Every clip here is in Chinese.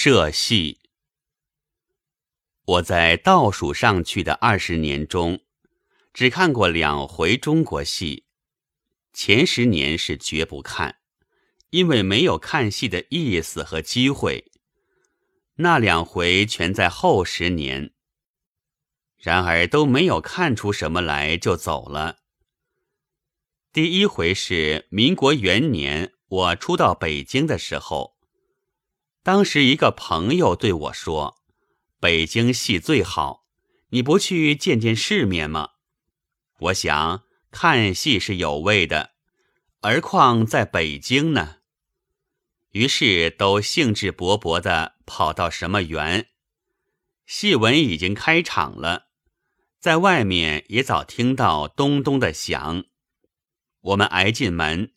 社戏。我在倒数上去的二十年中，只看过两回中国戏。前十年是绝不看，因为没有看戏的意思和机会。那两回全在后十年，然而都没有看出什么来，就走了。第一回是民国元年，我初到北京的时候。当时一个朋友对我说：“北京戏最好，你不去见见世面吗？”我想看戏是有味的，而况在北京呢？于是都兴致勃勃地跑到什么园。戏文已经开场了，在外面也早听到咚咚的响。我们挨进门，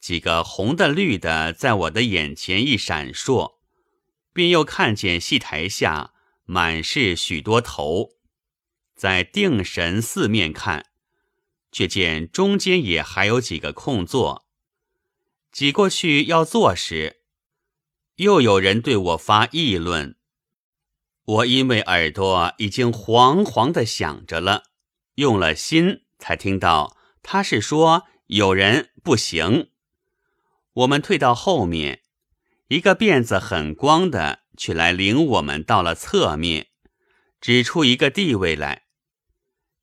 几个红的绿的在我的眼前一闪烁。便又看见戏台下满是许多头，在定神四面看，却见中间也还有几个空座。挤过去要坐时，又有人对我发议论。我因为耳朵已经黄黄的响着了，用了心才听到他是说有人不行。我们退到后面。一个辫子很光的，却来领我们到了侧面，指出一个地位来。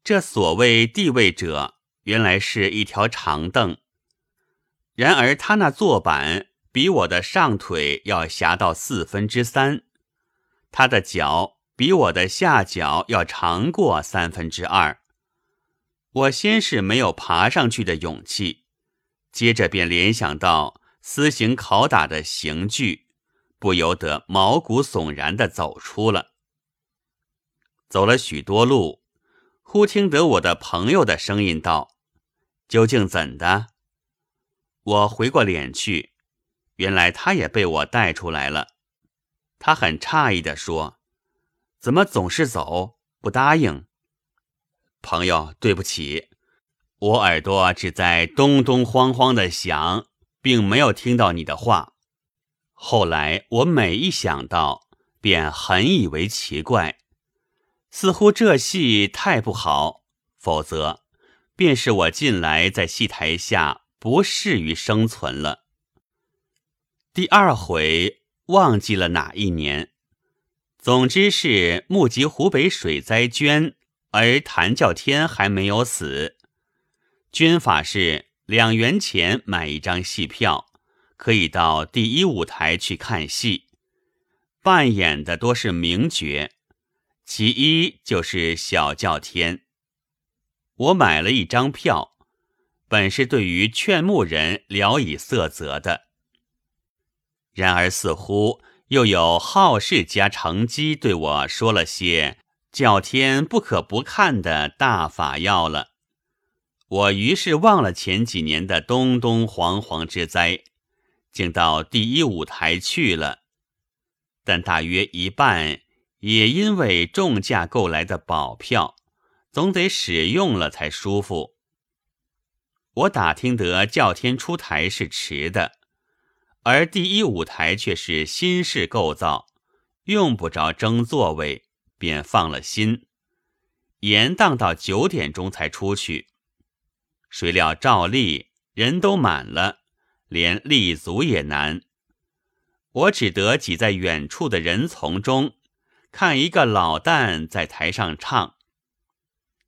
这所谓地位者，原来是一条长凳。然而他那坐板比我的上腿要狭到四分之三，他的脚比我的下脚要长过三分之二。我先是没有爬上去的勇气，接着便联想到。私刑拷打的刑具，不由得毛骨悚然的走出了。走了许多路，忽听得我的朋友的声音道：“究竟怎的？”我回过脸去，原来他也被我带出来了。他很诧异的说：“怎么总是走，不答应？”朋友，对不起，我耳朵只在咚咚慌慌的响。并没有听到你的话。后来我每一想到，便很以为奇怪，似乎这戏太不好，否则便是我近来在戏台下不适于生存了。第二回忘记了哪一年，总之是目击湖北水灾捐，而谭教天还没有死。军法是。两元钱买一张戏票，可以到第一舞台去看戏。扮演的多是名角，其一就是小叫天。我买了一张票，本是对于劝募人聊以色泽的，然而似乎又有好事家乘机对我说了些叫天不可不看的大法要了。我于是忘了前几年的东东惶惶之灾，竟到第一舞台去了。但大约一半也因为重价购来的保票，总得使用了才舒服。我打听得叫天出台是迟的，而第一舞台却是新式构造，用不着争座位，便放了心，延宕到九点钟才出去。谁料照例人都满了，连立足也难。我只得挤在远处的人丛中，看一个老旦在台上唱。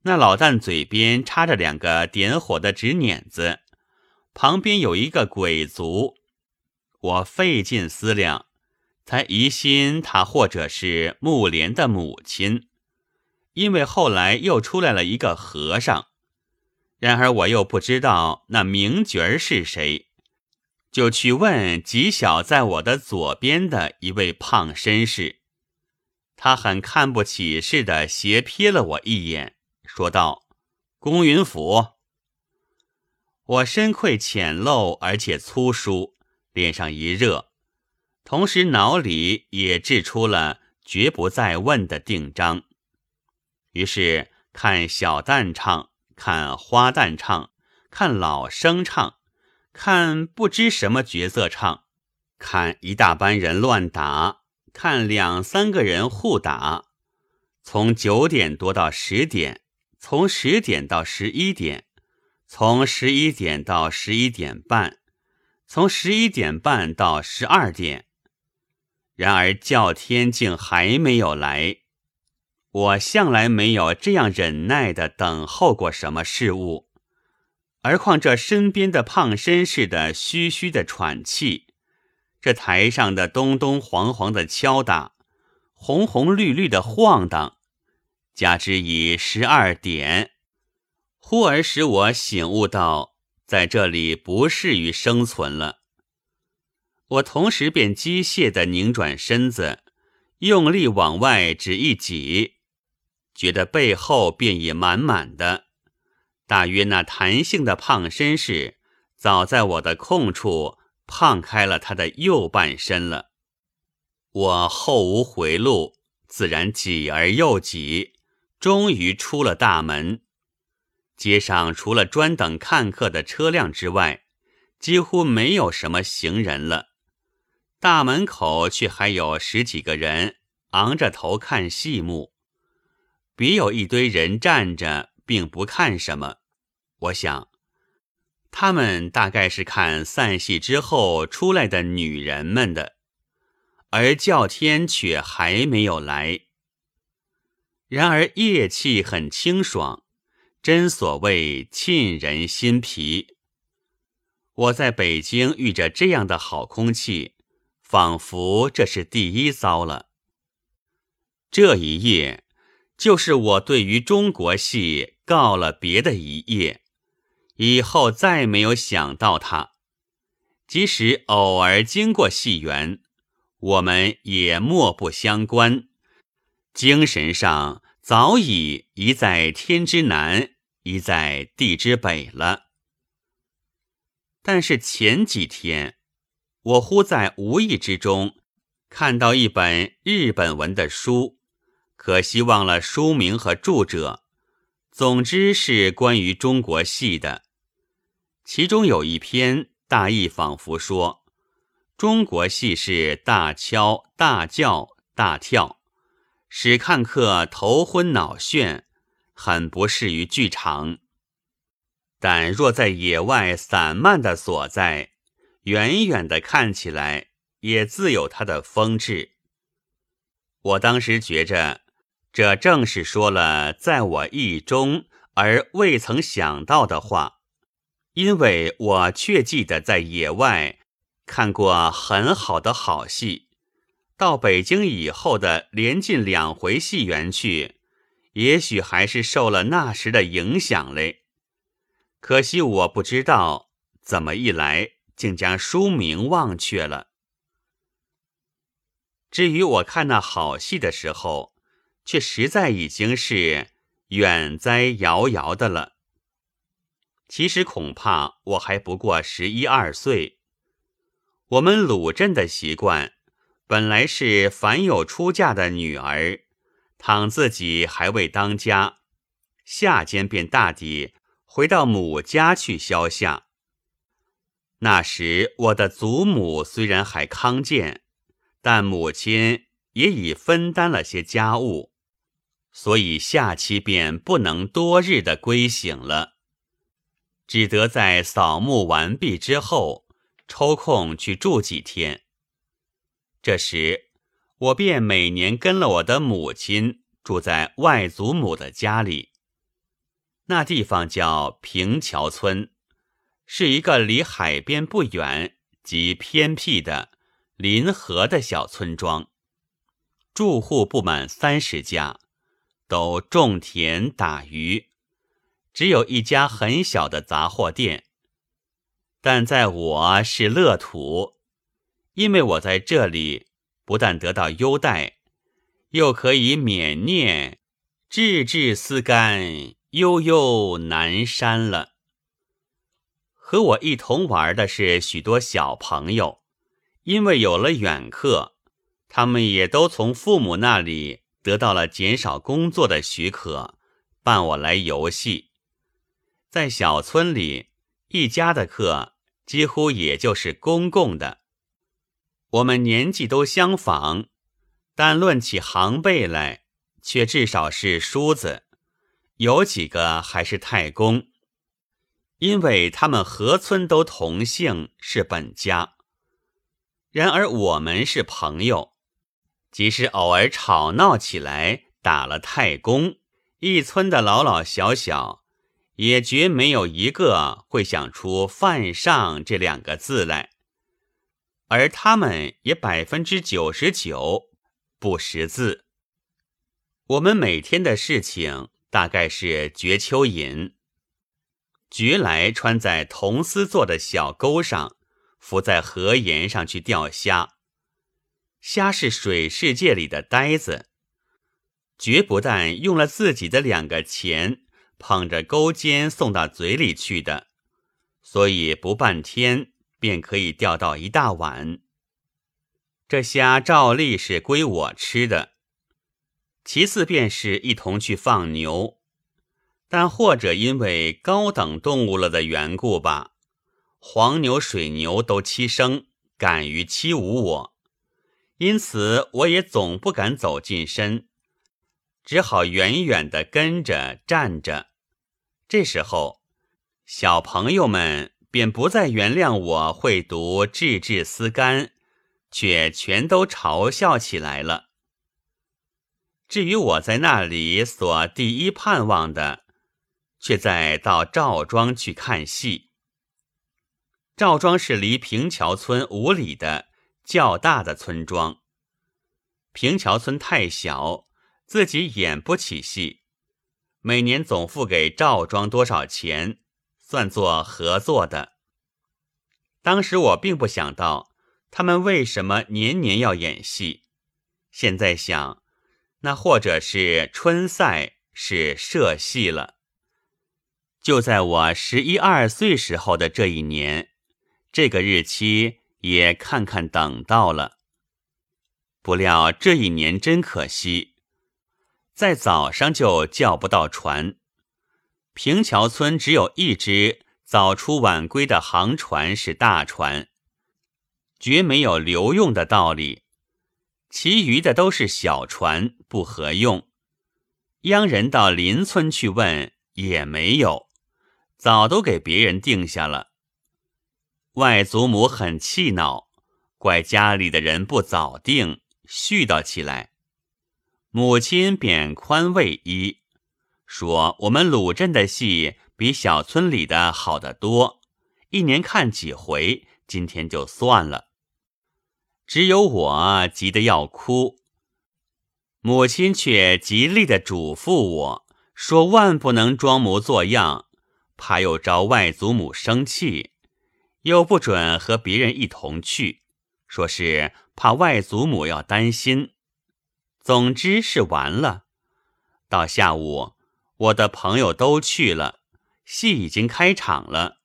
那老旦嘴边插着两个点火的纸捻子，旁边有一个鬼卒。我费尽思量，才疑心他或者是木莲的母亲，因为后来又出来了一个和尚。然而我又不知道那名角儿是谁，就去问极小在我的左边的一位胖绅士。他很看不起似的斜瞥了我一眼，说道：“公云府。”我身愧浅陋而且粗疏，脸上一热，同时脑里也掷出了绝不再问的定章。于是看小旦唱。看花旦唱，看老生唱，看不知什么角色唱，看一大班人乱打，看两三个人互打，从九点多到十点，从十点到十一点，从十一点到十一点半，从十一点半到十二点。然而叫天竟还没有来。我向来没有这样忍耐的等候过什么事物，而况这身边的胖绅士的嘘嘘的喘气，这台上的咚咚晃晃的敲打，红红绿绿的晃荡，加之以十二点，忽而使我醒悟到，在这里不适于生存了。我同时便机械地拧转身子，用力往外只一挤。觉得背后便已满满的，大约那弹性的胖绅士早在我的空处胖开了他的右半身了。我后无回路，自然挤而又挤，终于出了大门。街上除了专等看客的车辆之外，几乎没有什么行人了。大门口却还有十几个人昂着头看戏目。别有一堆人站着，并不看什么。我想，他们大概是看散戏之后出来的女人们的，而叫天却还没有来。然而夜气很清爽，真所谓沁人心脾。我在北京遇着这样的好空气，仿佛这是第一遭了。这一夜。就是我对于中国戏告了别的一页，以后再没有想到他。即使偶尔经过戏园，我们也莫不相关。精神上早已一在天之南，一在地之北了。但是前几天，我忽在无意之中看到一本日本文的书。可惜忘了书名和著者，总之是关于中国戏的。其中有一篇大意仿佛说，中国戏是大敲大叫大跳，使看客头昏脑眩，很不适于剧场。但若在野外散漫的所在，远远的看起来，也自有它的风致。我当时觉着。这正是说了在我意中而未曾想到的话，因为我却记得在野外看过很好的好戏，到北京以后的连进两回戏园去，也许还是受了那时的影响嘞。可惜我不知道怎么一来，竟将书名忘却了。至于我看那好戏的时候，却实在已经是远在遥遥的了。其实恐怕我还不过十一二岁。我们鲁镇的习惯，本来是凡有出嫁的女儿，倘自己还未当家，夏间便大抵回到母家去消夏。那时我的祖母虽然还康健，但母亲也已分担了些家务。所以下期便不能多日的归省了，只得在扫墓完毕之后抽空去住几天。这时，我便每年跟了我的母亲住在外祖母的家里。那地方叫平桥村，是一个离海边不远、及偏僻的临河的小村庄，住户不满三十家。都种田打鱼，只有一家很小的杂货店。但在我是乐土，因为我在这里不但得到优待，又可以免念“志志思甘，悠悠南山”了。和我一同玩的是许多小朋友，因为有了远客，他们也都从父母那里。得到了减少工作的许可，伴我来游戏。在小村里，一家的客几乎也就是公共的。我们年纪都相仿，但论起行辈来，却至少是叔子，有几个还是太公，因为他们河村都同姓，是本家。然而我们是朋友，即使偶尔吵闹起来，打了太公，一村的老老小小，也绝没有一个会想出犯上这两个字来。而他们也百分之九十九不识字。我们每天的事情大概是掘蚯蚓，掘来穿在铜丝做的小钩上。浮在河沿上去钓虾，虾是水世界里的呆子，绝不但用了自己的两个钱捧着钩尖送到嘴里去的，所以不半天便可以钓到一大碗。这虾照例是归我吃的，其次便是一同去放牛，但或者因为高等动物了的缘故吧。黄牛、水牛都欺生，敢于欺侮我，因此我也总不敢走近身，只好远远的跟着站着。这时候，小朋友们便不再原谅我会读《治治思干》，却全都嘲笑起来了。至于我在那里所第一盼望的，却在到赵庄去看戏。赵庄是离平桥村五里的较大的村庄。平桥村太小，自己演不起戏，每年总付给赵庄多少钱，算作合作的。当时我并不想到他们为什么年年要演戏，现在想，那或者是春赛是社戏了。就在我十一二岁时候的这一年。这个日期也看看等到了，不料这一年真可惜，在早上就叫不到船。平桥村只有一只早出晚归的航船是大船，绝没有留用的道理。其余的都是小船，不合用。央人到邻村去问，也没有，早都给别人定下了。外祖母很气恼，怪家里的人不早定，絮叨起来。母亲便宽慰一，说：“我们鲁镇的戏比小村里的好得多，一年看几回，今天就算了。”只有我急得要哭，母亲却极力的嘱咐我说：“万不能装模作样，怕又招外祖母生气。”又不准和别人一同去，说是怕外祖母要担心。总之是完了。到下午，我的朋友都去了，戏已经开场了。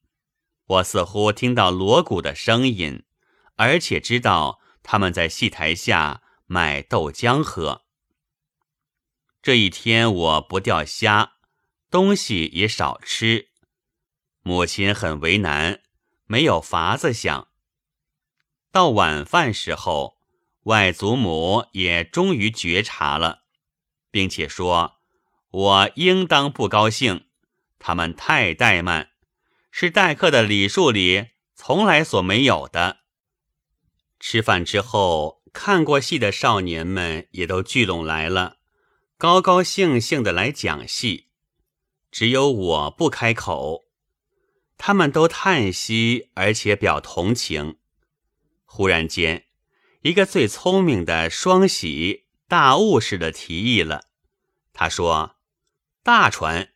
我似乎听到锣鼓的声音，而且知道他们在戏台下买豆浆喝。这一天我不钓虾，东西也少吃，母亲很为难。没有法子想。到晚饭时候，外祖母也终于觉察了，并且说：“我应当不高兴，他们太怠慢，是待客的礼数里从来所没有的。”吃饭之后，看过戏的少年们也都聚拢来了，高高兴兴的来讲戏，只有我不开口。他们都叹息，而且表同情。忽然间，一个最聪明的双喜大悟似的提议了。他说：“大船，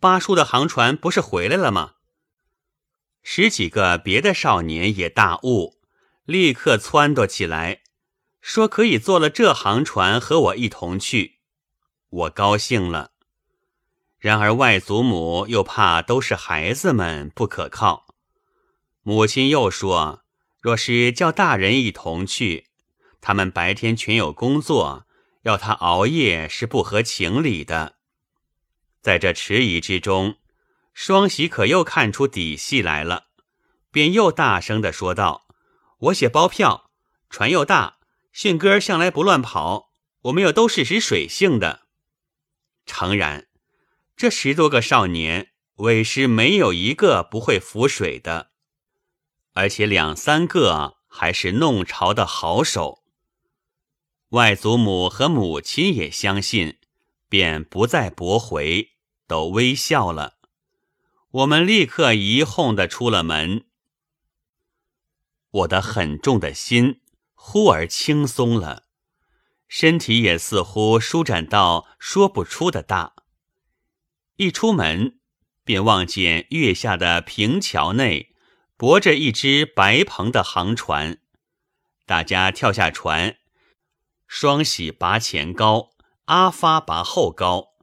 八叔的航船不是回来了吗？”十几个别的少年也大悟，立刻撺掇起来，说可以坐了这航船和我一同去。我高兴了。然而外祖母又怕都是孩子们不可靠，母亲又说：若是叫大人一同去，他们白天全有工作，要他熬夜是不合情理的。在这迟疑之中，双喜可又看出底细来了，便又大声的说道：“我写包票，船又大，迅哥向来不乱跑，我们又都是识水性的。诚然，这十多个少年，委实没有一个不会浮水的，而且两三个还是弄潮的好手。外祖母和母亲也相信，便不再驳回，都微笑了。我们立刻一哄的出了门。我的很重的心忽而轻松了，身体也似乎舒展到说不出的大。一出门，便望见月下的平桥内泊着一只白篷的航船，大家跳下船，双喜拔前高，阿发拔后高，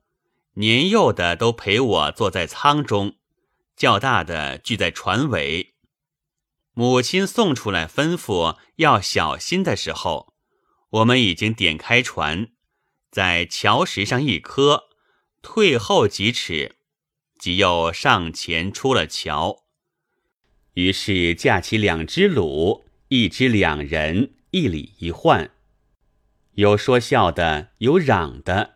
年幼的都陪我坐在舱中，较大的聚在船尾。母亲送出来吩咐要小心的时候，我们已经点开船，在桥石上一磕，退后几尺，即又上前出了桥。于是架起两只橹，一只两人，一里一换，有说笑的，有嚷的，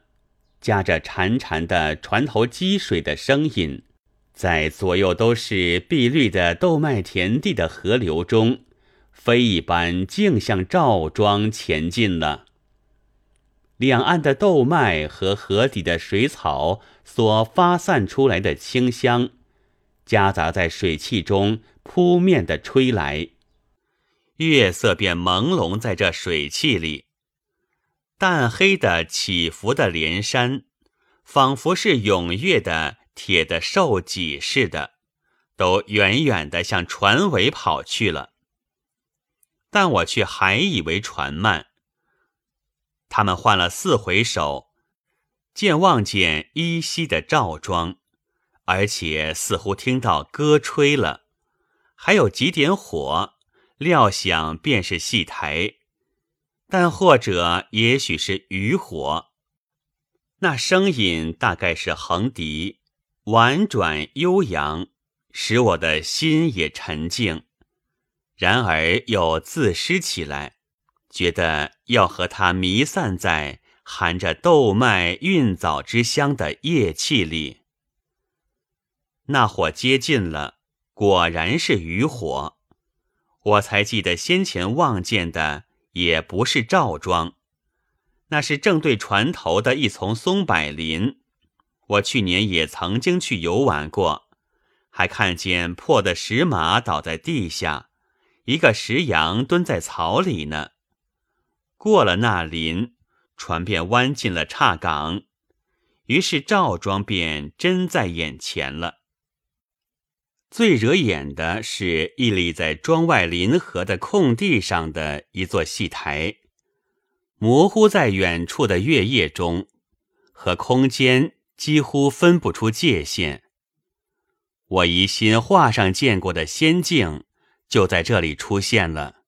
夹着潺潺的船头积水的声音。在左右都是碧绿的豆麦田地的河流中，飞一般径向赵庄前进了。两岸的豆麦和河底的水草所发散出来的清香，夹杂在水汽中扑面的吹来，月色便朦胧在这水汽里。淡黑的起伏的连山，仿佛是踊跃的。铁的兽脊似的，都远远的向船尾跑去了。但我却还以为船慢。他们换了四回手，见望见依稀的赵庄，而且似乎听到歌吹了，还有几点火，料想便是戏台，但或者也许是渔火。那声音大概是横笛。婉转悠扬，使我的心也沉静；然而又自失起来，觉得要和他弥散在含着豆麦韵枣之香的夜气里。那火接近了，果然是渔火。我才记得先前望见的也不是赵庄，那是正对船头的一丛松柏林。我去年也曾经去游玩过，还看见破的石马倒在地下，一个石羊蹲在草里呢。过了那林，船便弯进了岔港，于是赵庄便真在眼前了。最惹眼的是屹立在庄外临河的空地上的一座戏台，模糊在远处的月夜中，和空间。几乎分不出界限。我疑心画上见过的仙境就在这里出现了。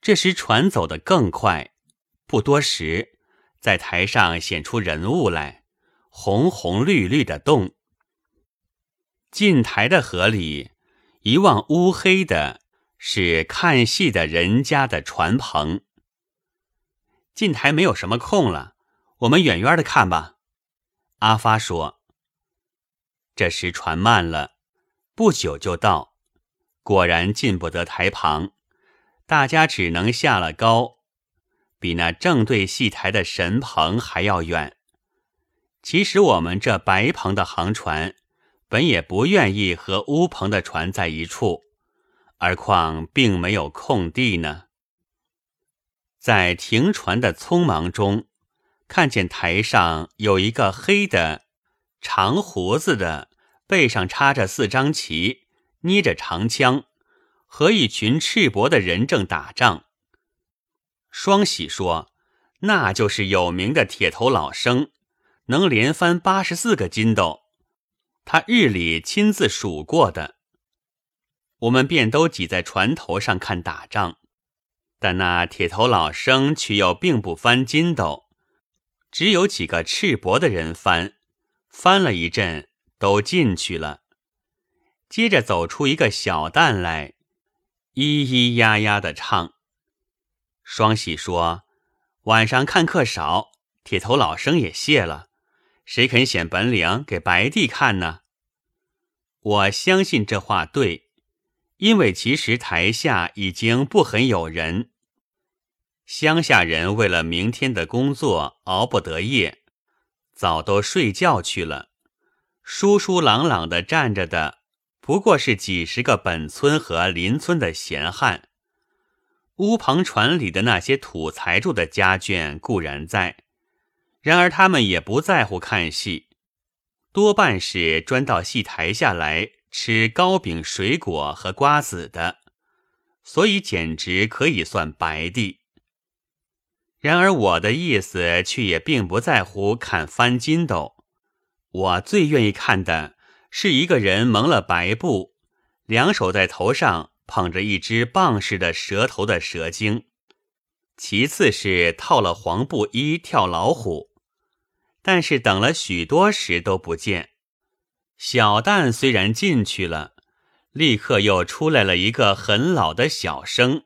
这时船走得更快，不多时，在台上显出人物来，红红绿绿的动。近台的河里，一望乌黑的，是看戏的人家的船棚。近台没有什么空了，我们远远的看吧。阿发说：“这时船慢了，不久就到。果然进不得台旁，大家只能下了高，比那正对戏台的神棚还要远。其实我们这白棚的航船，本也不愿意和乌棚的船在一处，而况并没有空地呢。在停船的匆忙中。”看见台上有一个黑的长胡子的，背上插着四张旗，捏着长枪，和一群赤膊的人正打仗。双喜说：“那就是有名的铁头老生，能连翻八十四个筋斗，他日里亲自数过的。”我们便都挤在船头上看打仗，但那铁头老生却又并不翻筋斗。只有几个赤膊的人翻，翻了一阵，都进去了。接着走出一个小旦来，咿咿呀呀的唱。双喜说：“晚上看客少，铁头老生也谢了，谁肯显本领给白帝看呢？我相信这话对，因为其实台下已经不很有人，乡下人为了明天的工作熬不得夜，早都睡觉去了。疏疏朗朗的站着的，不过是几十个本村和邻村的闲汉。乌篷船里的那些土财主的家眷固然在，然而他们也不在乎看戏。多半是专到戏台下来吃糕饼、水果和瓜子的，所以简直可以算白地。然而我的意思却也并不在乎看翻筋斗，我最愿意看的是一个人蒙了白布，两手在头上捧着一只棒似的蛇头的蛇精，其次是套了黄布衣跳老虎。但是等了许多时都不见，小蛋虽然进去了，立刻又出来了一个很老的小生。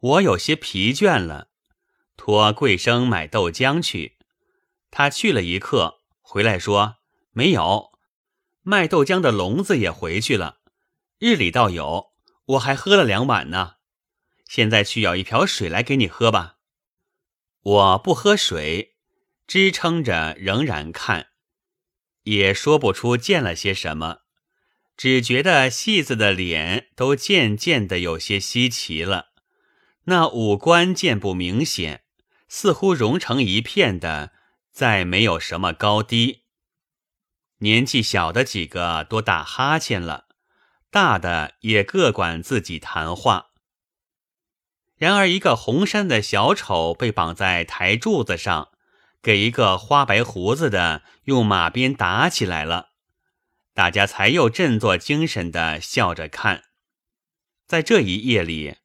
我有些疲倦了，托贵生买豆浆去。他去了一刻，回来说没有，卖豆浆的聋子也回去了。日里倒有，我还喝了两碗呢。现在去舀一瓢水来给你喝吧。我不喝水。支撑着仍然看，也说不出见了些什么，只觉得戏子的脸都渐渐的有些稀奇了，那五官渐不明显，似乎融成一片的，再没有什么高低。年纪小的几个多打哈欠了，大的也各管自己谈话。然而一个红衫的小丑被绑在台柱子上。给一个花白胡子的用马鞭打起来了，大家才又振作精神的笑着看。在这一夜里，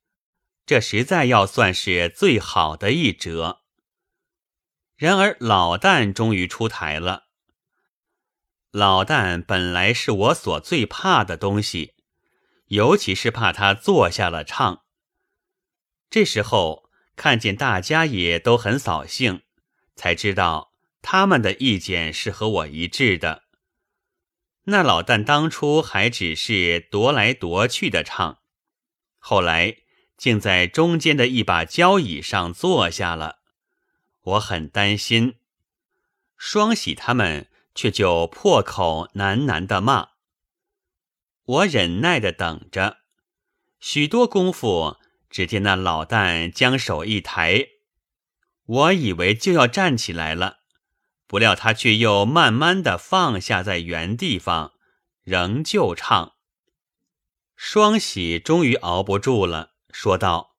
这实在要算是最好的一折。然而老旦终于出台了。老旦本来是我所最怕的东西，尤其是怕他坐下了唱。这时候看见大家也都很扫兴。才知道他们的意见是和我一致的。那老旦当初还只是踱来踱去的唱，后来竟在中间的一把交椅上坐下了。我很担心，双喜他们却就破口喃喃的骂。我忍耐的等着，许多功夫，只见那老旦将手一抬。我以为就要站起来了，不料他却又慢慢的放下在原地方，仍旧唱。双喜终于熬不住了，说道：“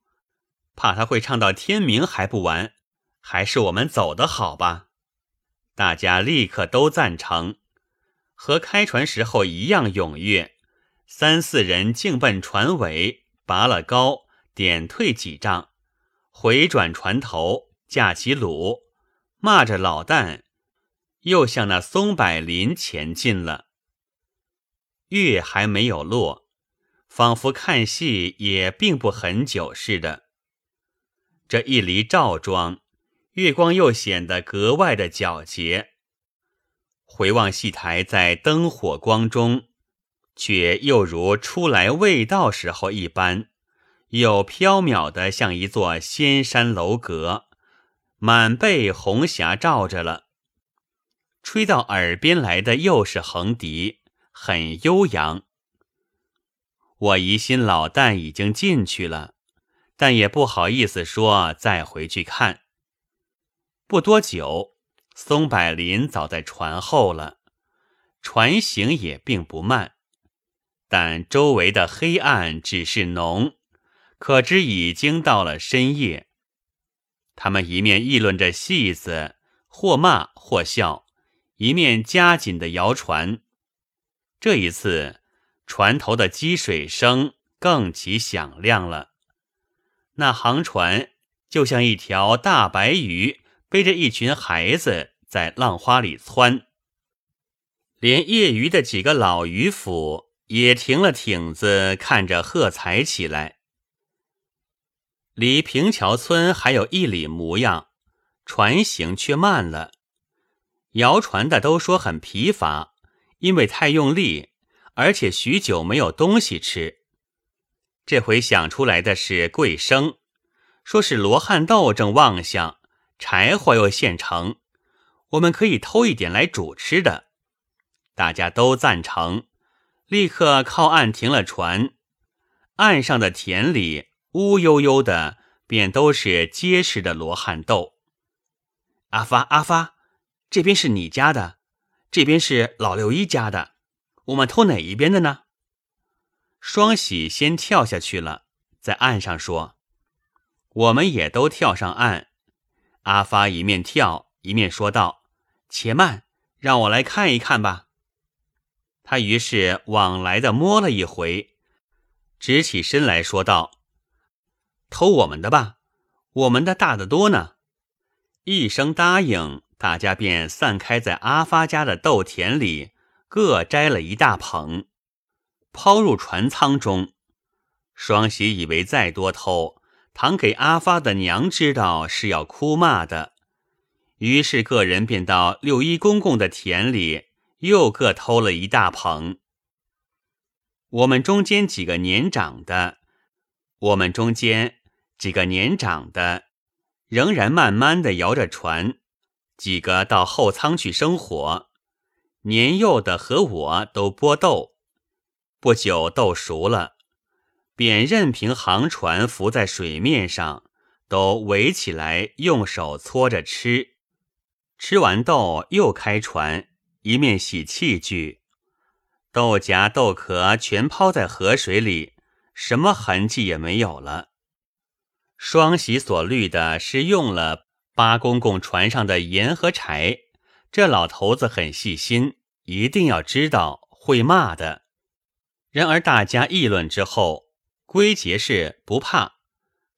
怕他会唱到天明还不完，还是我们走的好吧？”大家立刻都赞成，和开船时候一样踊跃，三四人竟奔船尾，拔了篙，点退几丈，回转船头。架起橹，骂着老旦，又向那松柏林前进了。月还没有落，仿佛看戏也并不很久似的。这一离赵庄，月光又显得格外的皎洁。回望戏台，在灯火光中，却又如初来未到时候一般，又飘渺的像一座仙山楼阁。满被红霞照着了，吹到耳边来的又是横笛，很悠扬。我疑心老旦已经进去了，但也不好意思说再回去看。不多久，松柏林早在船后了，船行也并不慢，但周围的黑暗只是浓，可知已经到了深夜。他们一面议论着戏子，或骂或笑，一面加紧的摇船。这一次，船头的积水声更其响亮了。那航船就像一条大白鱼，背着一群孩子在浪花里窜。连业余的几个老渔夫也停了艇子，看着喝彩起来。离平桥村还有一里模样，船行却慢了。摇船的都说很疲乏，因为太用力，而且许久没有东西吃。这回想出来的是桂生，说是罗汉豆正旺相，柴火又现成，我们可以偷一点来煮吃的。大家都赞成，立刻靠岸停了船。岸上的田里乌悠悠的，便都是结实的罗汉豆。阿发，阿发，这边是你家的，这边是老六一家的，我们偷哪一边的呢？双喜先跳下去了，在岸上说：“我们也都跳上岸。”阿发一面跳一面说道：“且慢，让我来看一看吧。”他于是往来的摸了一回，直起身来说道：“偷我们的吧，我们的大得多呢。”一声答应，大家便散开在阿发家的豆田里，各摘了一大捧。抛入船舱中，双喜以为再多偷，倘给阿发的娘知道是要哭骂的，于是个人便到六一公公的田里，又各偷了一大捧。我们中间几个年长的，我们中间几个年长的，仍然慢慢的摇着船，几个到后舱去生火，年幼的和我都剥豆。不久豆熟了，便任凭航船浮在水面上，都围起来用手搓着吃。吃完豆又开船，一面洗器具，豆荚豆壳全抛在河水里，什么痕迹也没有了。双喜所虑的是用了八公公船上的盐和柴，这老头子很细心，一定要知道，会骂的。然而大家议论之后，归结是不怕。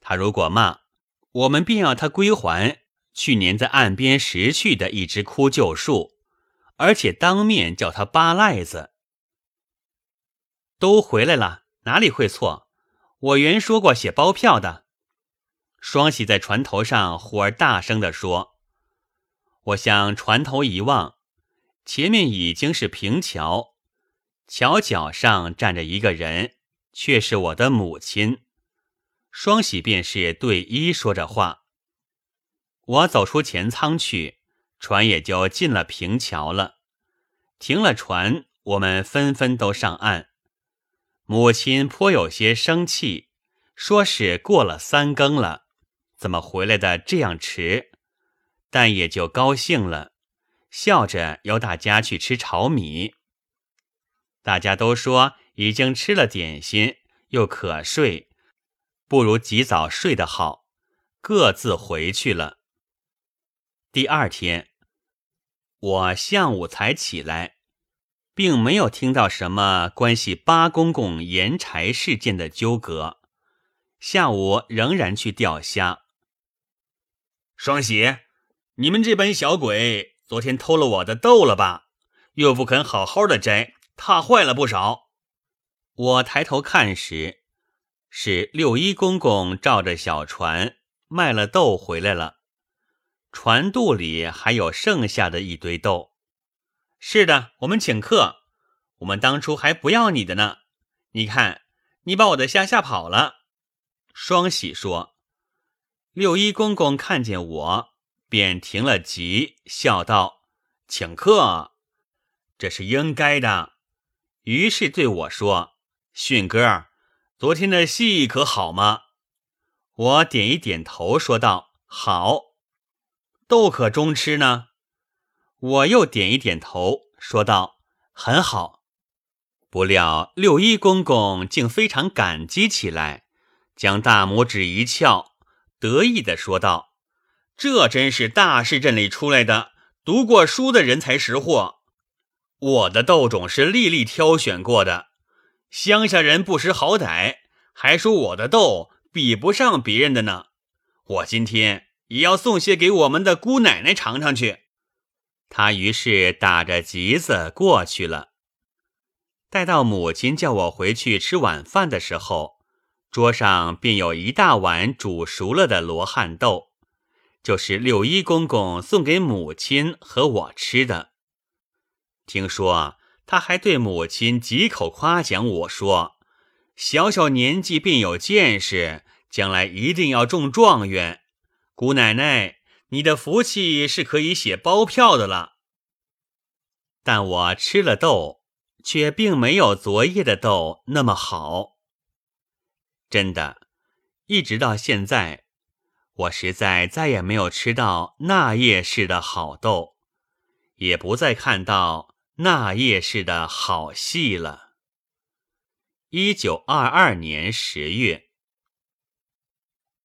他如果骂，我们便要他归还去年在岸边拾去的一只枯旧树，而且当面叫他八赖子。都回来了，哪里会错？我原说过写包票的。双喜在船头上忽而大声地说：“我向船头一望，前面已经是平桥。”桥脚上站着一个人，却是我的母亲。双喜便是对一说着话。我走出前舱去，船也就进了平桥了。停了船，我们纷纷都上岸。母亲颇有些生气，说是过了三更了，怎么回来的这样迟？但也就高兴了，笑着邀大家去吃炒米。大家都说已经吃了点心，又渴睡，不如及早睡得好，各自回去了。第二天，我下午才起来，并没有听到什么关系八公公盐柴事件的纠葛。下午仍然去钓虾。双喜，你们这班小鬼，昨天偷了我的豆了吧？又不肯好好的摘。踏坏了不少。我抬头看时，是六一公公照着小船卖了豆回来了，船肚里还有剩下的一堆豆。是的，我们请客，我们当初还不要你的呢。你看，你把我的虾吓跑了。双喜说。六一公公看见我，便停了急，笑道：“请客，这是应该的。”于是对我说：“迅哥，昨天的戏可好吗？”我点一点头，说道：“好。”豆可中吃呢？我又点一点头，说道：“很好。”不料六一公公竟非常感激起来，将大拇指一翘，得意地说道：“这真是大市镇里出来的读过书的人才识货。”我的豆种是粒粒挑选过的，乡下人不识好歹，还说我的豆比不上别人的呢。我今天也要送些给我们的姑奶奶尝尝去。他于是打着急子过去了。待到母亲叫我回去吃晚饭的时候，桌上便有一大碗煮熟了的罗汉豆，就是六一公公送给母亲和我吃的。听说啊他还对母亲几口夸奖我说：“小小年纪便有见识，将来一定要中状元。”姑奶奶，你的福气是可以写包票的了。但我吃了豆，却并没有昨夜的豆那么好。真的，一直到现在，我实在再也没有吃到那夜市的好豆，也不再看到那夜市的好戏了。一九二二年十月。